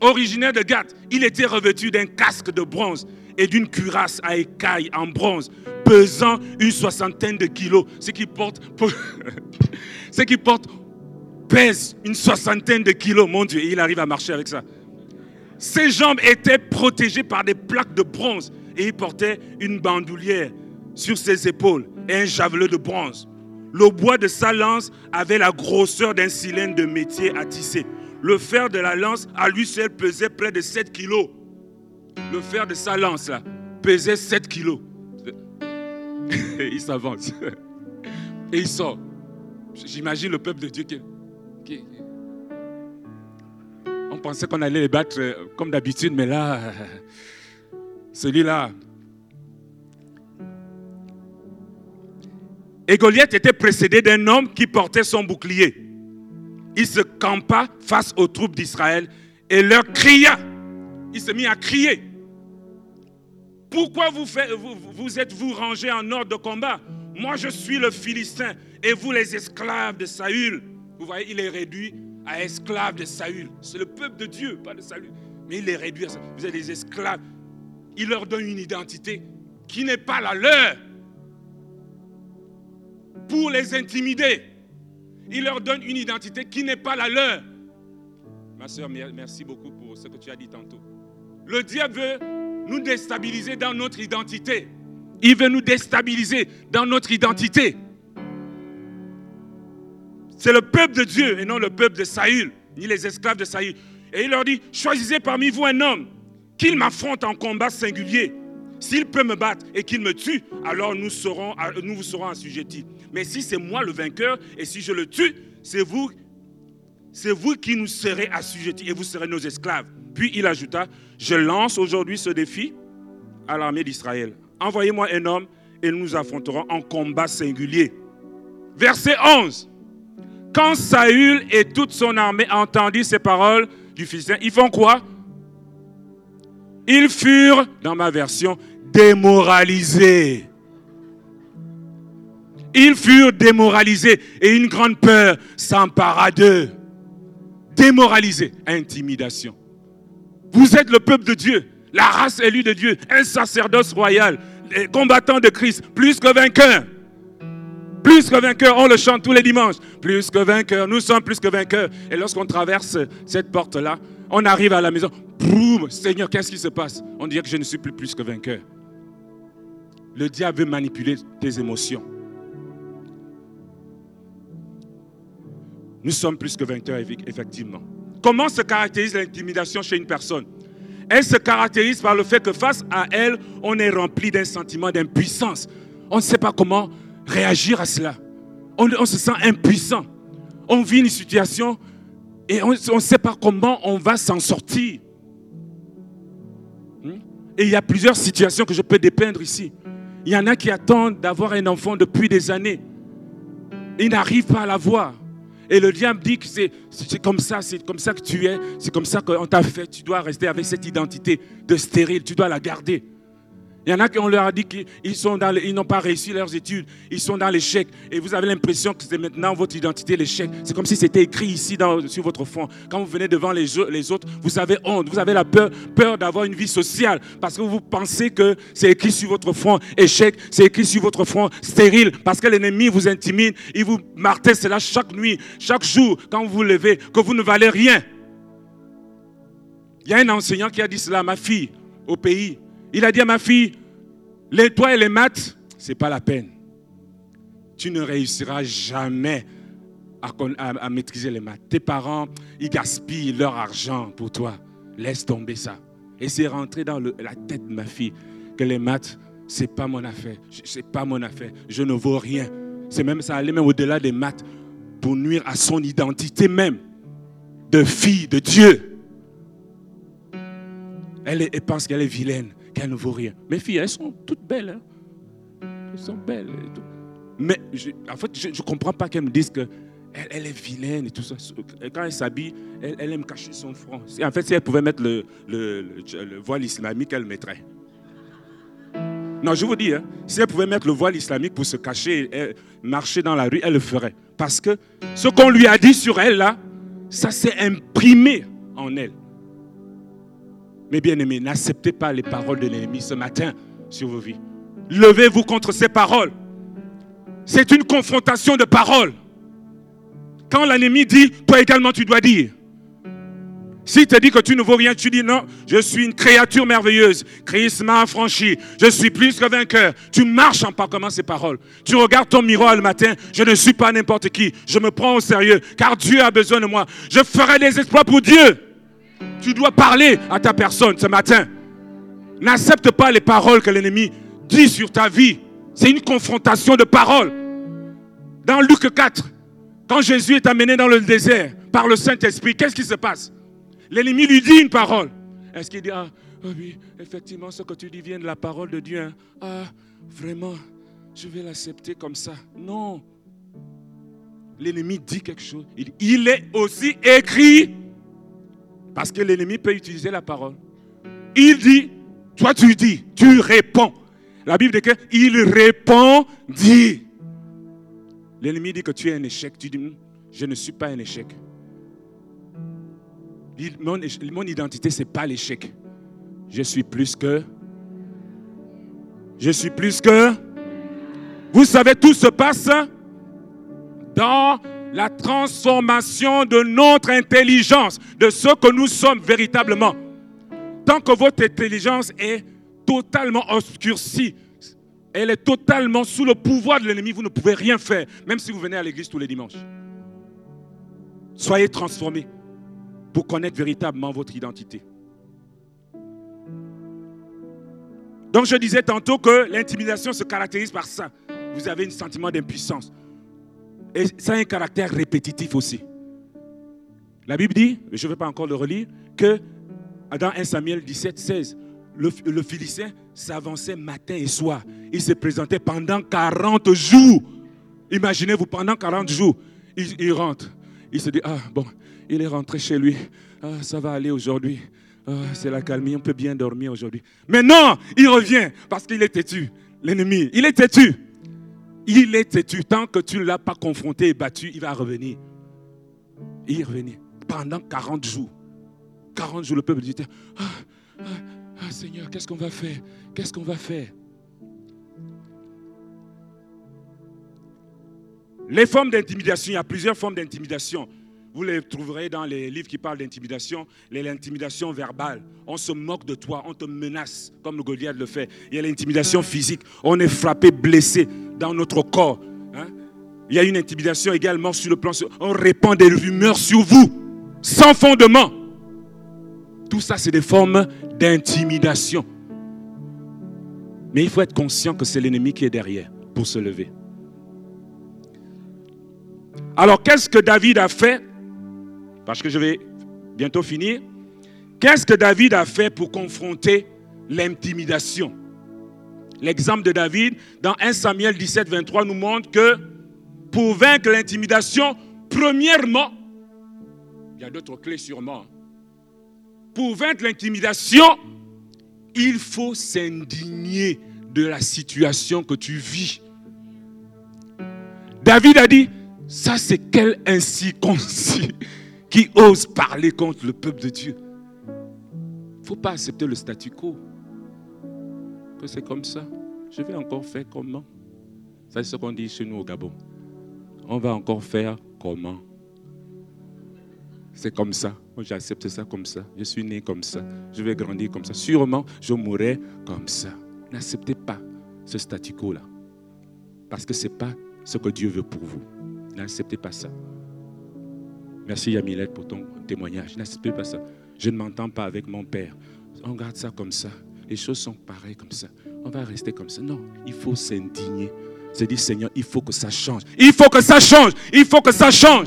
Originaire de Gath, il était revêtu d'un casque de bronze et d'une cuirasse à écailles en bronze, pesant une soixantaine de kilos. Ce qui porte, ce qui porte pèse une soixantaine de kilos. Mon Dieu, il arrive à marcher avec ça. Ses jambes étaient protégées par des plaques de bronze et il portait une bandoulière sur ses épaules et un javelot de bronze. Le bois de sa lance avait la grosseur d'un cylindre de métier à tisser. Le fer de la lance à lui seul pesait près de 7 kilos. Le fer de sa lance là, pesait 7 kilos. il s'avance. Et il sort. J'imagine le peuple de Dieu qui, on pensait qu'on allait les battre euh, comme d'habitude, mais là, celui-là. Et Goliath était précédé d'un homme qui portait son bouclier. Il se campa face aux troupes d'Israël et leur cria. Il se mit à crier. Pourquoi vous, vous, vous êtes-vous rangés en ordre de combat? Moi, je suis le Philistin et vous les esclaves de Saül. Vous voyez, il est réduit à esclaves de Saül. C'est le peuple de Dieu, pas de Saül. Mais il les réduit à ça. Vous êtes des esclaves. Il leur donne une identité qui n'est pas la leur pour les intimider. Il leur donne une identité qui n'est pas la leur. Ma soeur, merci beaucoup pour ce que tu as dit tantôt. Le diable veut nous déstabiliser dans notre identité. Il veut nous déstabiliser dans notre identité. C'est le peuple de Dieu et non le peuple de Saül, ni les esclaves de Saül. Et il leur dit, choisissez parmi vous un homme, qu'il m'affronte en combat singulier. S'il peut me battre et qu'il me tue, alors nous, serons, nous vous serons assujettis. Mais si c'est moi le vainqueur et si je le tue, c'est vous, c'est vous qui nous serez assujettis et vous serez nos esclaves. Puis il ajouta, je lance aujourd'hui ce défi à l'armée d'Israël. Envoyez-moi un homme et nous affronterons en combat singulier. Verset 11. Quand Saül et toute son armée entendu ces paroles du Philistin, ils font quoi? Ils furent, dans ma version, démoralisés. Ils furent démoralisés et une grande peur s'empara d'eux. Démoralisés, intimidation. Vous êtes le peuple de Dieu, la race élue de Dieu, un sacerdoce royal, les combattants de Christ, plus que vainqueurs. Plus que vainqueurs, on le chante tous les dimanches. Plus que vainqueurs, nous sommes plus que vainqueurs. Et lorsqu'on traverse cette porte-là, on arrive à la maison. Boum, Seigneur, qu'est-ce qui se passe? On dirait que je ne suis plus plus que vainqueur. Le diable veut manipuler tes émotions. Nous sommes plus que vainqueurs, effectivement. Comment se caractérise l'intimidation chez une personne? Elle se caractérise par le fait que face à elle, on est rempli d'un sentiment d'impuissance. On ne sait pas comment réagir à cela. On, se sent impuissant. On vit une situation et on ne sait pas comment on va s'en sortir. Hmm? Et il y a plusieurs situations que je peux dépeindre ici. Il y en a qui attendent d'avoir un enfant depuis des années. Ils n'arrivent pas à l'avoir. Et le diable dit que c'est comme ça, c'est comme ça que tu es, c'est comme ça qu'on t'a fait. Tu dois rester avec cette identité de stérile, tu dois la garder. Il y en a qui on leur a dit qu'ils n'ont pas réussi leurs études, ils sont dans l'échec. Et vous avez l'impression que c'est maintenant votre identité l'échec. C'est comme si c'était écrit ici dans, sur votre front. Quand vous venez devant les, les autres, vous avez honte, vous avez la peur, peur d'avoir une vie sociale parce que vous pensez que c'est écrit sur votre front échec, c'est écrit sur votre front stérile parce que l'ennemi vous intimide, il vous martèle cela chaque nuit, chaque jour quand vous vous levez, que vous ne valez rien. Il y a un enseignant qui a dit cela à ma fille au pays. Il a dit à ma fille, les toi et les maths, c'est pas la peine. tu ne réussiras jamais à, maîtriser les maths. Tes parents, ils gaspillent leur argent pour toi. Laisse tomber ça. Et c'est rentré dans la tête de ma fille que les maths, c'est pas mon affaire. C'est pas mon affaire. Je ne vaux rien. C'est même ça allait même au-delà des maths pour nuire à son identité même de fille de Dieu. Elle, pense qu'elle est vilaine, qu'elle ne vaut rien. Mes filles, elles sont toutes belles. Hein. Elles sont belles. Mais en fait, je ne comprends pas qu'elles me disent que elle, est vilaine et tout ça. Quand elle s'habille, elle, aime cacher son front. En fait, si elle pouvait mettre le, voile islamique, elle le mettrait. Non, je vous dis, hein, si elle pouvait mettre le voile islamique pour se cacher, et marcher dans la rue, elle le ferait. Parce que ce qu'on lui a dit sur elle, là, ça s'est imprimé en elle. Mais bien aimés, n'acceptez pas les paroles de l'ennemi ce matin sur vos vies. Levez-vous contre ces paroles. C'est une confrontation de paroles. Quand l'ennemi dit, toi également tu dois dire. S'il te dit que tu ne vaux rien, tu dis non, je suis une créature merveilleuse. Christ m'a affranchi. Je suis plus que vainqueur. Tu marches en parcourant ces paroles. Tu regardes ton miroir le matin. Je ne suis pas n'importe qui. Je me prends au sérieux car Dieu a besoin de moi. Je ferai des exploits pour Dieu. Tu dois parler à ta personne ce matin. N'accepte pas les paroles que l'ennemi dit sur ta vie. C'est une confrontation de paroles. Dans Luc 4, quand Jésus est amené dans le désert par le Saint-Esprit, qu'est-ce qui se passe? L'ennemi lui dit une parole. Est-ce qu'il dit, ah, ah, oui, effectivement, ce que tu dis vient de la parole de Dieu. Hein. Ah, vraiment, je vais l'accepter comme ça. Non. L'ennemi dit quelque chose. Il, il est aussi écrit. Parce que l'ennemi peut utiliser la parole. Il dit, toi tu dis, tu réponds. La Bible dit qu'il répond, dit. L'ennemi dit que tu es un échec. Tu dis, hmm, je ne suis pas un échec. Mon, mon identité, ce n'est pas l'échec. Je suis plus que. Je suis plus que. Vous savez, tout se passe dans la transformation de notre intelligence, de ce que nous sommes véritablement. Tant que votre intelligence est totalement obscurcie, elle est totalement sous le pouvoir de l'ennemi. Vous ne pouvez rien faire, même si vous venez à l'église tous les dimanches. Soyez transformés pour connaître véritablement votre identité. Donc je disais tantôt que l'intimidation se caractérise par ça. Vous avez un sentiment d'impuissance. Et ça a un caractère répétitif aussi. La Bible dit, je ne vais pas encore le relire, que dans 1 Samuel 17, 16, le, le Philistin s'avançait matin et soir. Il se présentait pendant 40 jours. Imaginez-vous, pendant 40 jours, il, rentre. Il se dit, ah bon, il est rentré chez lui. Ah, ça va aller aujourd'hui. Ah, c'est la calmie, on peut bien dormir aujourd'hui. Mais non, il revient parce qu'il est têtu. L'ennemi, il est têtu. Il est têtu. Tant que tu ne l'as pas confronté et battu, il va revenir. Il revenu pendant 40 jours. 40 jours, le peuple dit, ah, ah ah Seigneur, qu'est-ce qu'on va faire? Qu'est-ce qu'on va faire? Les formes d'intimidation, il y a plusieurs formes d'intimidation. Vous les trouverez dans les livres qui parlent d'intimidation, l'intimidation verbale. On se moque de toi, on te menace, comme le Goliath le fait. Il y a l'intimidation physique. On est frappé, blessé dans notre corps. Hein. Il y a une intimidation également sur le plan. On répand des rumeurs sur vous, sans fondement. Tout ça, c'est des formes d'intimidation. Mais il faut être conscient que c'est l'ennemi qui est derrière pour se lever. Alors, qu'est-ce que David a fait Parce que je vais bientôt finir. Qu'est-ce que David a fait pour confronter l'intimidation? L'exemple de David dans 1 Samuel 17, 23 nous montre que pour vaincre l'intimidation, premièrement, il y a d'autres clés sûrement, pour vaincre l'intimidation, il faut s'indigner de la situation que tu vis. David a dit, ça c'est quel incirconcis qui ose parler contre le peuple de Dieu. Il ne faut pas accepter le statu quo. C'est comme ça. Je vais encore faire comment? C'est ce qu'on dit chez nous au Gabon. On va encore faire comment? C'est comme ça. J'accepte ça comme ça. Je suis né comme ça. Je vais grandir comme ça. Sûrement, je mourrai comme ça. N'acceptez pas ce statu quo-là. Parce que ce n'est pas ce que Dieu veut pour vous. N'acceptez pas ça. Merci Yamilette pour ton témoignage. N'acceptez pas ça. Je ne m'entends pas avec mon père. On garde ça comme ça. Les choses sont pareilles comme ça. On va rester comme ça. Non, il faut s'indigner. Se dire, Seigneur, il faut que ça change. Il faut que ça change. Il faut que ça change.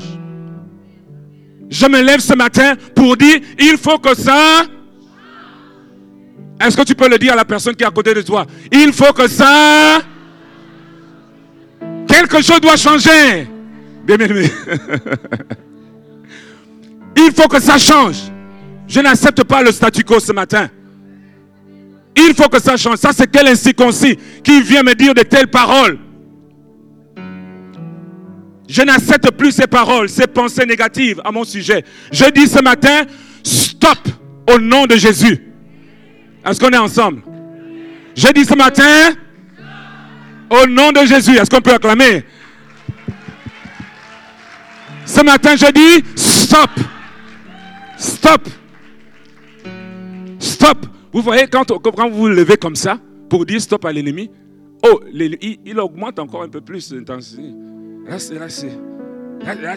Je me lève ce matin pour dire, il faut que ça... Est-ce que tu peux le dire à la personne qui est à côté de toi? Il faut que ça... Quelque chose doit changer. Bien, bien, bien. Il faut que ça change. Je n'accepte pas le statu quo ce matin. Il faut que ça change. Ça, c'est quel incirconcis qui vient me dire de telles paroles. Je n'accepte plus ces paroles, ces pensées négatives à mon sujet. Je dis ce matin, stop au nom de Jésus. Est-ce qu'on est ensemble? Je dis ce matin, au nom de Jésus. Est-ce qu'on peut acclamer? Ce matin, je dis, stop. Stop. Stop. Vous voyez, quand, quand vous vous levez comme ça, pour dire stop à l'ennemi, oh, il, augmente encore un peu plus l'intensité. Là, c'est, là, c'est, là,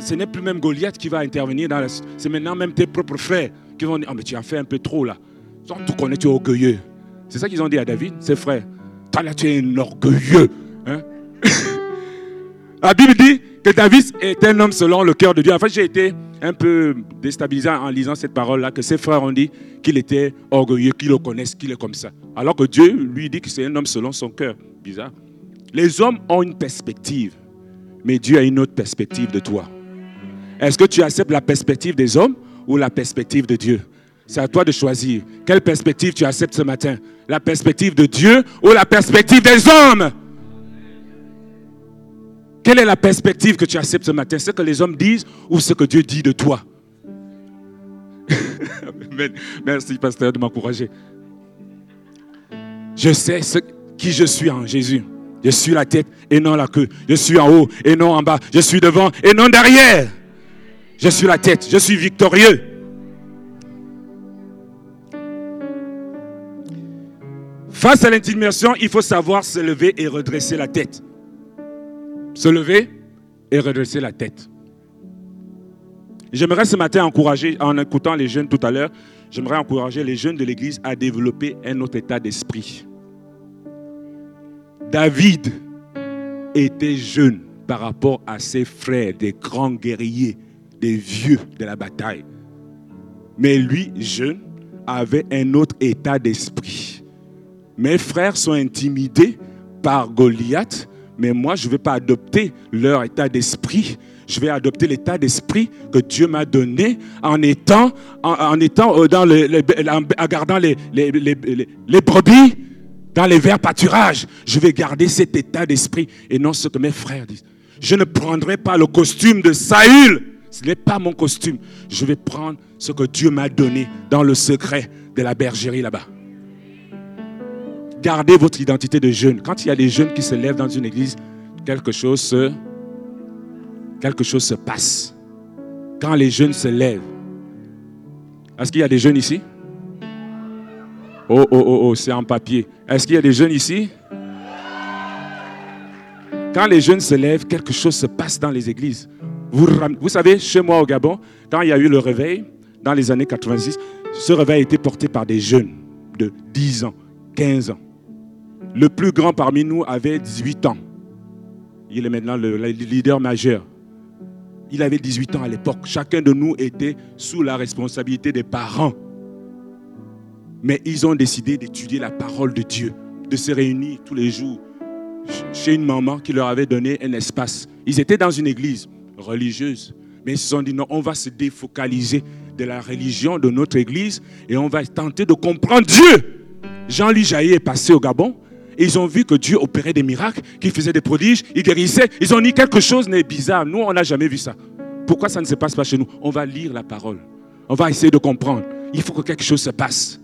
ce n'est plus même Goliath qui va intervenir. Dans c'est maintenant même tes propres frères qui vont dire, oh, mais tu as fait un peu trop là. Connais, tu es orgueilleux. C'est ça qu'ils ont dit à David, ses frères. Toi là, tu es un orgueilleux. Hein? La Bible dit que David est un homme selon le cœur de Dieu. En fait, j'ai été un peu déstabilisé en lisant cette parole-là, que ses frères ont dit qu'il était orgueilleux, qu'ils le connaissent, qu'il est comme ça. Alors que Dieu lui dit que c'est un homme selon son cœur. Bizarre. Les hommes ont une perspective, mais Dieu a une autre perspective de toi. Est-ce que tu acceptes la perspective des hommes ou la perspective de Dieu? C'est à toi de choisir. Quelle perspective tu acceptes ce matin? La perspective de Dieu ou la perspective des hommes? Quelle est la perspective que tu acceptes ce matin? Ce que les hommes disent ou ce que Dieu dit de toi? Merci, pasteur, de m'encourager. Je sais qui je suis en Jésus. Je suis la tête et non la queue. Je suis en haut et non en bas. Je suis devant et non derrière. Je suis la tête. Je suis victorieux. Face à l'intimidation, il faut savoir se lever et redresser la tête se lever et redresser la tête. J'aimerais ce matin encourager, en écoutant les jeunes tout à l'heure, j'aimerais encourager les jeunes de l'Église à développer un autre état d'esprit. David était jeune par rapport à ses frères, des grands guerriers, des vieux de la bataille. Mais lui, jeune, avait un autre état d'esprit. Mes frères sont intimidés par Goliath mais moi, je ne vais pas adopter leur état d'esprit. Je vais adopter l'état d'esprit que Dieu m'a donné en étant, en, étant euh, en gardant les, les, les, brebis dans les verts pâturages. Je vais garder cet état d'esprit et non ce que mes frères disent. Je ne prendrai pas le costume de Saül. Ce n'est pas mon costume. Je vais prendre ce que Dieu m'a donné dans le secret de la bergerie là-bas. Gardez votre identité de jeune. Quand il y a des jeunes qui se lèvent dans une église, quelque chose se, passe. Quand les jeunes se lèvent. Est-ce qu'il y a des jeunes ici? Oh, oh, oh, oh, c'est en papier. Est-ce qu'il y a des jeunes ici? Quand les jeunes se lèvent, quelque chose se passe dans les églises. Vous, vous savez, chez moi au Gabon, quand il y a eu le réveil, dans les années 86, ce réveil a été porté par des jeunes de 10 ans, 15 ans. Le plus grand parmi nous avait 18 ans. Il est maintenant le leader majeur. Il avait 18 ans à l'époque. Chacun de nous était sous la responsabilité des parents. Mais ils ont décidé d'étudier la parole de Dieu, de se réunir tous les jours chez une maman qui leur avait donné un espace. Ils étaient dans une église religieuse, mais ils se sont dit non, on va se défocaliser de la religion de notre église et on va tenter de comprendre Dieu. Jean-Louis Jaillet est passé au Gabon ils ont vu que Dieu opérait des miracles, qu'il faisait des prodiges, il guérissait. Ils ont dit quelque chose n'est bizarre. Nous, on n'a jamais vu ça. Pourquoi ça ne se passe pas chez nous? On va lire la parole. On va essayer de comprendre. Il faut que quelque chose se passe.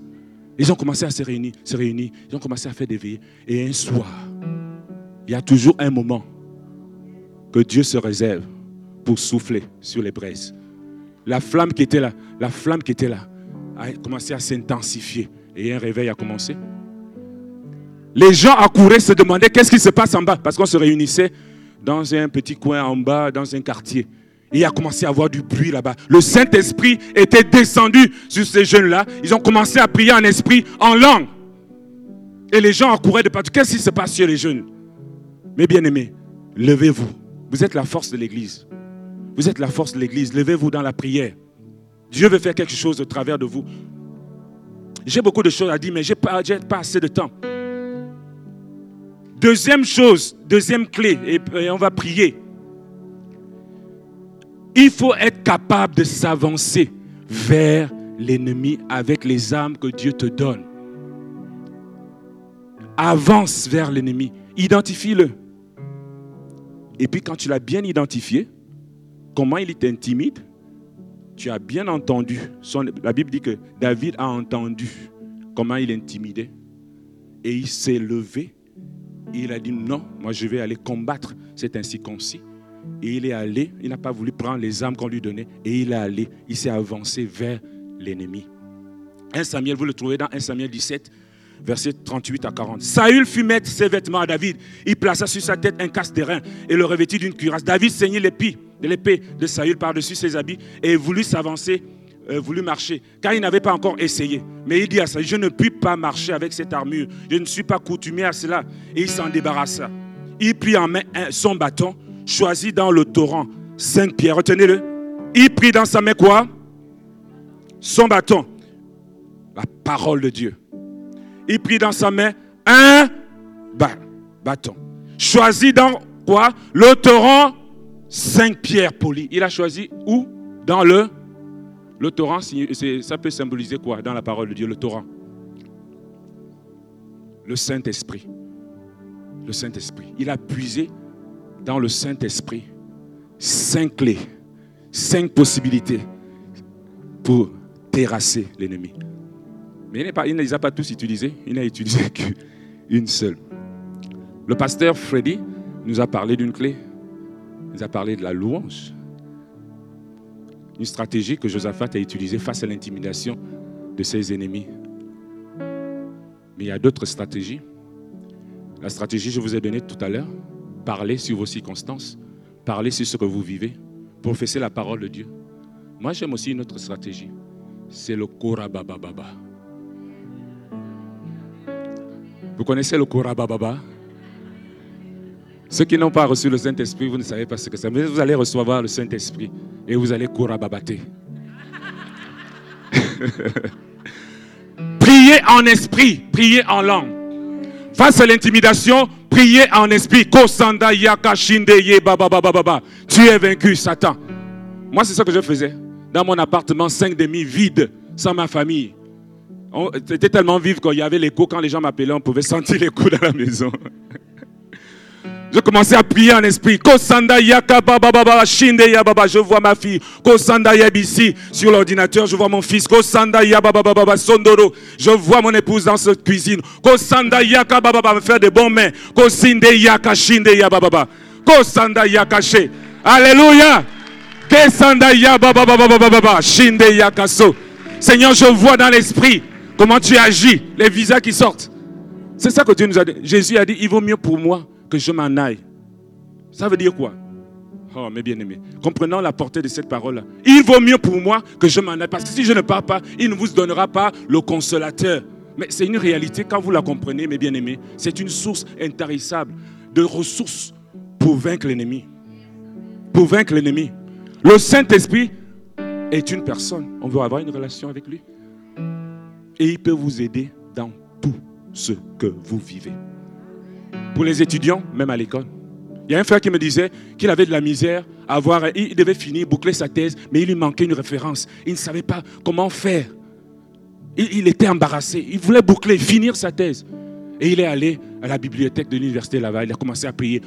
Ils ont commencé à se réunir, se réunir. Ils ont commencé à faire des veillées. Et un soir, il y a toujours un moment que Dieu se réserve pour souffler sur les braises. La flamme qui était là, la flamme qui était là, a commencé à s'intensifier. Et un réveil a commencé. Les gens accouraient se demandaient qu'est-ce qui se passe en bas, parce qu'on se réunissait dans un petit coin en bas, dans un quartier. Il a commencé à avoir du bruit là-bas. Le Saint-Esprit était descendu sur ces jeunes-là. Ils ont commencé à prier en esprit, en langue. Et les gens accouraient de partout. Qu'est-ce qui se passe sur les jeunes? Mes bien-aimés, levez-vous. Vous êtes la force de l'Église. Vous êtes la force de l'Église. Levez-vous dans la prière. Dieu veut faire quelque chose au travers de vous. J'ai beaucoup de choses à dire, mais je n'ai pas assez de temps. Deuxième chose, deuxième clé, et on va prier. Il faut être capable de s'avancer vers l'ennemi avec les armes que Dieu te donne. Avance vers l'ennemi. Identifie-le. Et puis quand tu l'as bien identifié, comment il t'intimide, tu as bien entendu. la Bible dit que David a entendu comment il intimidait. Et il s'est levé. Et il a dit non, moi je vais aller combattre cet incirconcis. Et il est allé, il n'a pas voulu prendre les armes qu'on lui donnait. Et il est allé, il s'est avancé vers l'ennemi. 1 Samuel, vous le trouvez dans 1 Samuel 17, versets 38 à 40. Saül fit mettre ses vêtements à David. Il plaça sur sa tête un casse terrain et le revêtit d'une cuirasse. David saignit l'épée de l'épée de Saül par-dessus ses habits et voulut s'avancer, euh, voulut marcher, car il n'avait pas encore essayé. Mais il dit à Saül, je ne puis pas marcher avec cette armure, je ne suis pas coutumier à cela. Et il s'en débarrassa. Il prit en main son bâton, choisit dans le torrent cinq pierres. Retenez-le. Il prit dans sa main quoi? Son bâton. La parole de Dieu il prit dans sa main un bâton. Choisi dans quoi? Le torrent, cinq pierres polies. Il a choisi où? Dans le, le torrent. Ça peut symboliser quoi dans la parole de Dieu Le torrent? Le Saint-Esprit. Le Saint-Esprit. Il a puisé dans le Saint-Esprit cinq clés, cinq possibilités pour terrasser l'ennemi. Mais il, ne les a pas tous utilisés, il n'a utilisé qu'une seule. Le pasteur Freddy nous a parlé d'une clé, il nous a parlé de la louange. Une stratégie que Josaphat a utilisée face à l'intimidation de ses ennemis. Mais il y a d'autres stratégies. La stratégie que je vous ai donnée tout à l'heure, parler sur vos circonstances, parler sur ce que vous vivez, professer la parole de Dieu. Moi, j'aime aussi une autre stratégie. C'est le Korabababa. Vous connaissez le Korabababa? Ceux qui n'ont pas reçu le Saint-Esprit, vous ne savez pas ce que c'est. Mais vous allez recevoir le Saint-Esprit et vous allez Korababater. priez en esprit, priez en langue. Face à l'intimidation, priez en esprit. Tu es vaincu, Satan. Moi, c'est ça que je faisais. Dans mon appartement, cinq demi vide, sans ma famille. C'était tellement vif qu'il y avait l'écho. Quand les gens m'appelaient, on pouvait sentir l'écho dans la maison. Je commençais à prier en esprit. Je vois ma fille. sur l'ordinateur. Je vois mon fils. Je vois mon épouse dans cette cuisine. Faire des bons mains. Alléluia. Seigneur, je vois dans l'esprit Comment tu agis, les visas qui sortent. C'est ça que Dieu nous a dit. Jésus a dit, il vaut mieux pour moi que je m'en aille. Ça veut dire quoi? Oh, mes bien-aimés, comprenons la portée de cette parole-là. Il vaut mieux pour moi que je m'en aille. Parce que si je ne pars pas, il ne vous donnera pas le consolateur. Mais c'est une réalité, quand vous la comprenez, mes bien-aimés, c'est une source intarissable de ressources pour vaincre l'ennemi. Pour vaincre l'ennemi. Le Saint-Esprit est une personne. On veut avoir une relation avec lui. Et il peut vous aider dans tout ce que vous vivez. Pour les étudiants, même à l'école. Il y a un frère qui me disait qu'il avait de la misère à avoir, il devait finir, boucler sa thèse, mais il lui manquait une référence. Il ne savait pas comment faire. Il, il était embarrassé. Il voulait boucler, finir sa thèse. Et il est allé à la bibliothèque de l'université là-bas. Il a commencé à prier.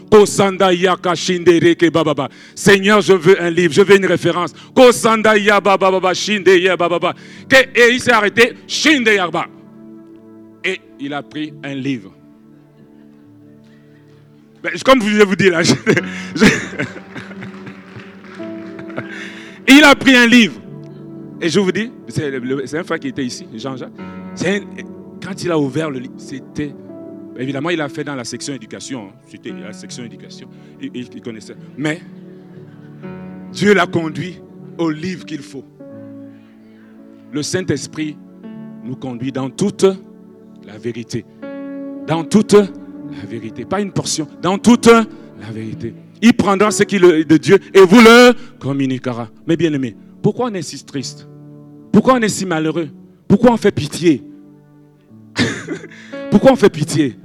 Seigneur, je veux un livre, je veux une référence. Et il s'est arrêté. Et il a pris un livre. Ben, comme je vous dire là, il a pris un livre. Et je vous dis, c'est un frère qui était ici, Jean-Jacques. Quand il a ouvert le livre, c'était Évidemment, il a fait dans la section éducation. Hein. C'était la section éducation. Il, il connaissait. Mais Dieu l'a conduit au livre qu'il faut. Le Saint-Esprit nous conduit dans toute la vérité. Dans toute la vérité. Pas une portion, dans toute la vérité. Il prendra ce qui est de Dieu et vous le communiquera. Mais bien aimé, pourquoi on est si triste? Pourquoi on est si malheureux? Pourquoi on fait pitié? Pourquoi on fait pitié?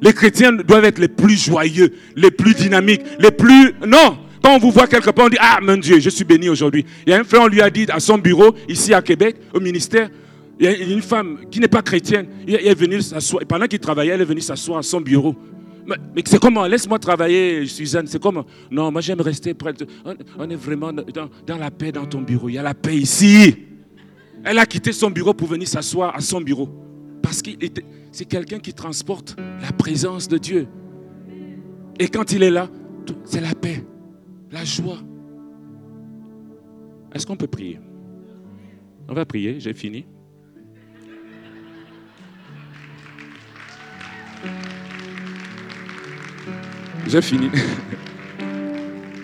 Les chrétiens doivent être les plus joyeux, les plus dynamiques, les plus... Non quand on vous voit quelque part, on dit Ah, mon Dieu, je suis béni aujourd'hui. Il y a un frère, on lui a dit à son bureau, ici à Québec, au ministère, il y a une femme qui n'est pas chrétienne. Elle est venue s'asseoir. Pendant qu'il travaillait, elle est venue s'asseoir à son bureau. Mais, c'est comment? Laisse-moi travailler, Suzanne. C'est comment? Non, moi j'aime rester près. On, est vraiment dans, la paix dans ton bureau. Il y a la paix ici. Elle a quitté son bureau pour venir s'asseoir à son bureau. Parce que c'est quelqu'un qui transporte la présence de Dieu. Et quand il est là, c'est la paix, la joie. Est-ce qu'on peut prier? On va prier, j'ai fini. J'ai fini.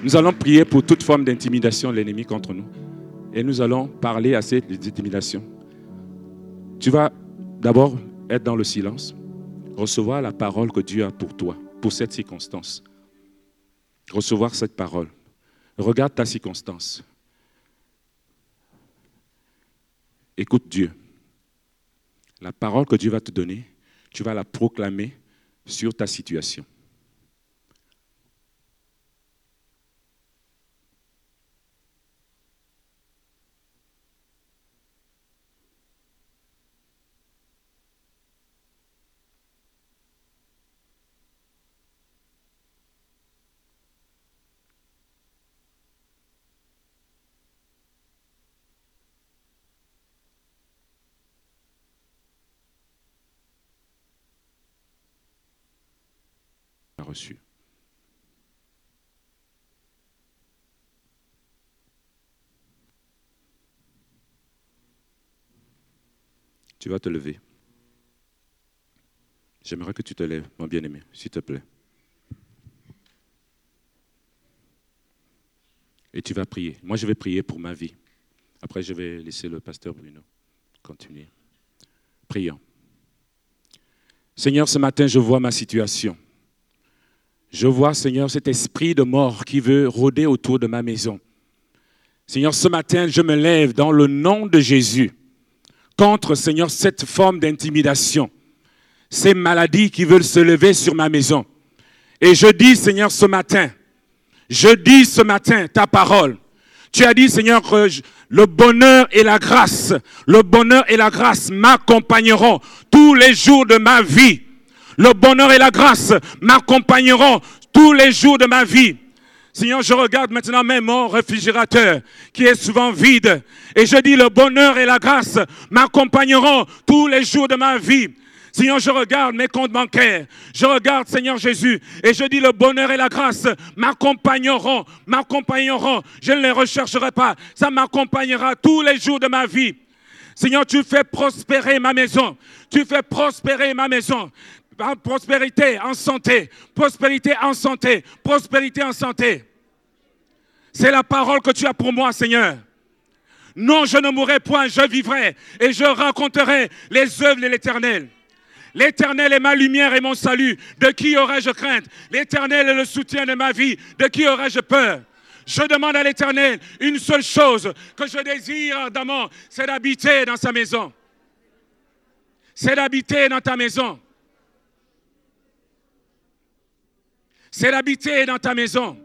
Nous allons prier pour toute forme d'intimidation de l'ennemi contre nous. Et nous allons parler à cette intimidation. Tu vas d'abord être dans le silence, recevoir la parole que Dieu a pour toi, pour cette circonstance. Recevoir cette parole. Regarde ta circonstance. Écoute Dieu. La parole que Dieu va te donner, tu vas la proclamer sur ta situation. Tu vas te lever. J'aimerais que tu te lèves, mon bien-aimé, s'il te plaît. Et tu vas prier. Moi, je vais prier pour ma vie. Après, je vais laisser le pasteur Bruno continuer. Prions. Seigneur, ce matin, je vois ma situation. Je vois, Seigneur, cet esprit de mort qui veut rôder autour de ma maison. Seigneur, ce matin, je me lève dans le nom de Jésus contre, Seigneur, cette forme d'intimidation, ces maladies qui veulent se lever sur ma maison. Et je dis, Seigneur, ce matin, je dis ce matin ta parole. Tu as dit, Seigneur, que le bonheur et la grâce, le bonheur et la grâce m'accompagneront tous les jours de ma vie le bonheur et la grâce m'accompagneront tous les jours de ma vie. Seigneur, je regarde maintenant même mon réfrigérateur qui est souvent vide. Et je dis, le bonheur et la grâce m'accompagneront tous les jours de ma vie. Seigneur, je regarde mes comptes bancaires. Je regarde, Seigneur Jésus, et je dis, le bonheur et la grâce m'accompagneront, m'accompagneront. Je ne les rechercherai pas. Ça m'accompagnera tous les jours de ma vie. Seigneur, tu fais prospérer ma maison. Tu fais prospérer ma maison prospérité en santé, prospérité en santé, prospérité en santé. C'est la parole que tu as pour moi, Seigneur. Non, je ne mourrai point, je vivrai et je raconterai les œuvres de l'Éternel. L'Éternel est ma lumière et mon salut. De qui aurais-je crainte? L'Éternel est le soutien de ma vie. De qui aurais-je peur? Je demande à l'Éternel une seule chose que je désire ardemment, c'est d'habiter dans sa maison. C'est d'habiter dans ta maison. C'est d'habiter dans ta maison.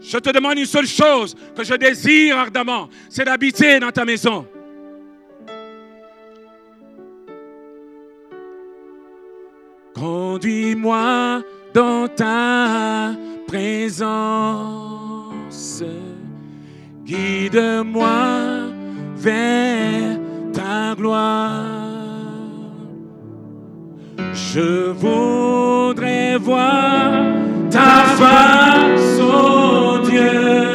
Je te demande une seule chose que je désire ardemment, c'est d'habiter dans ta maison. Conduis-moi dans ta présence. Guide-moi vers ta gloire. Je voudrais voir ta face, oh Dieu.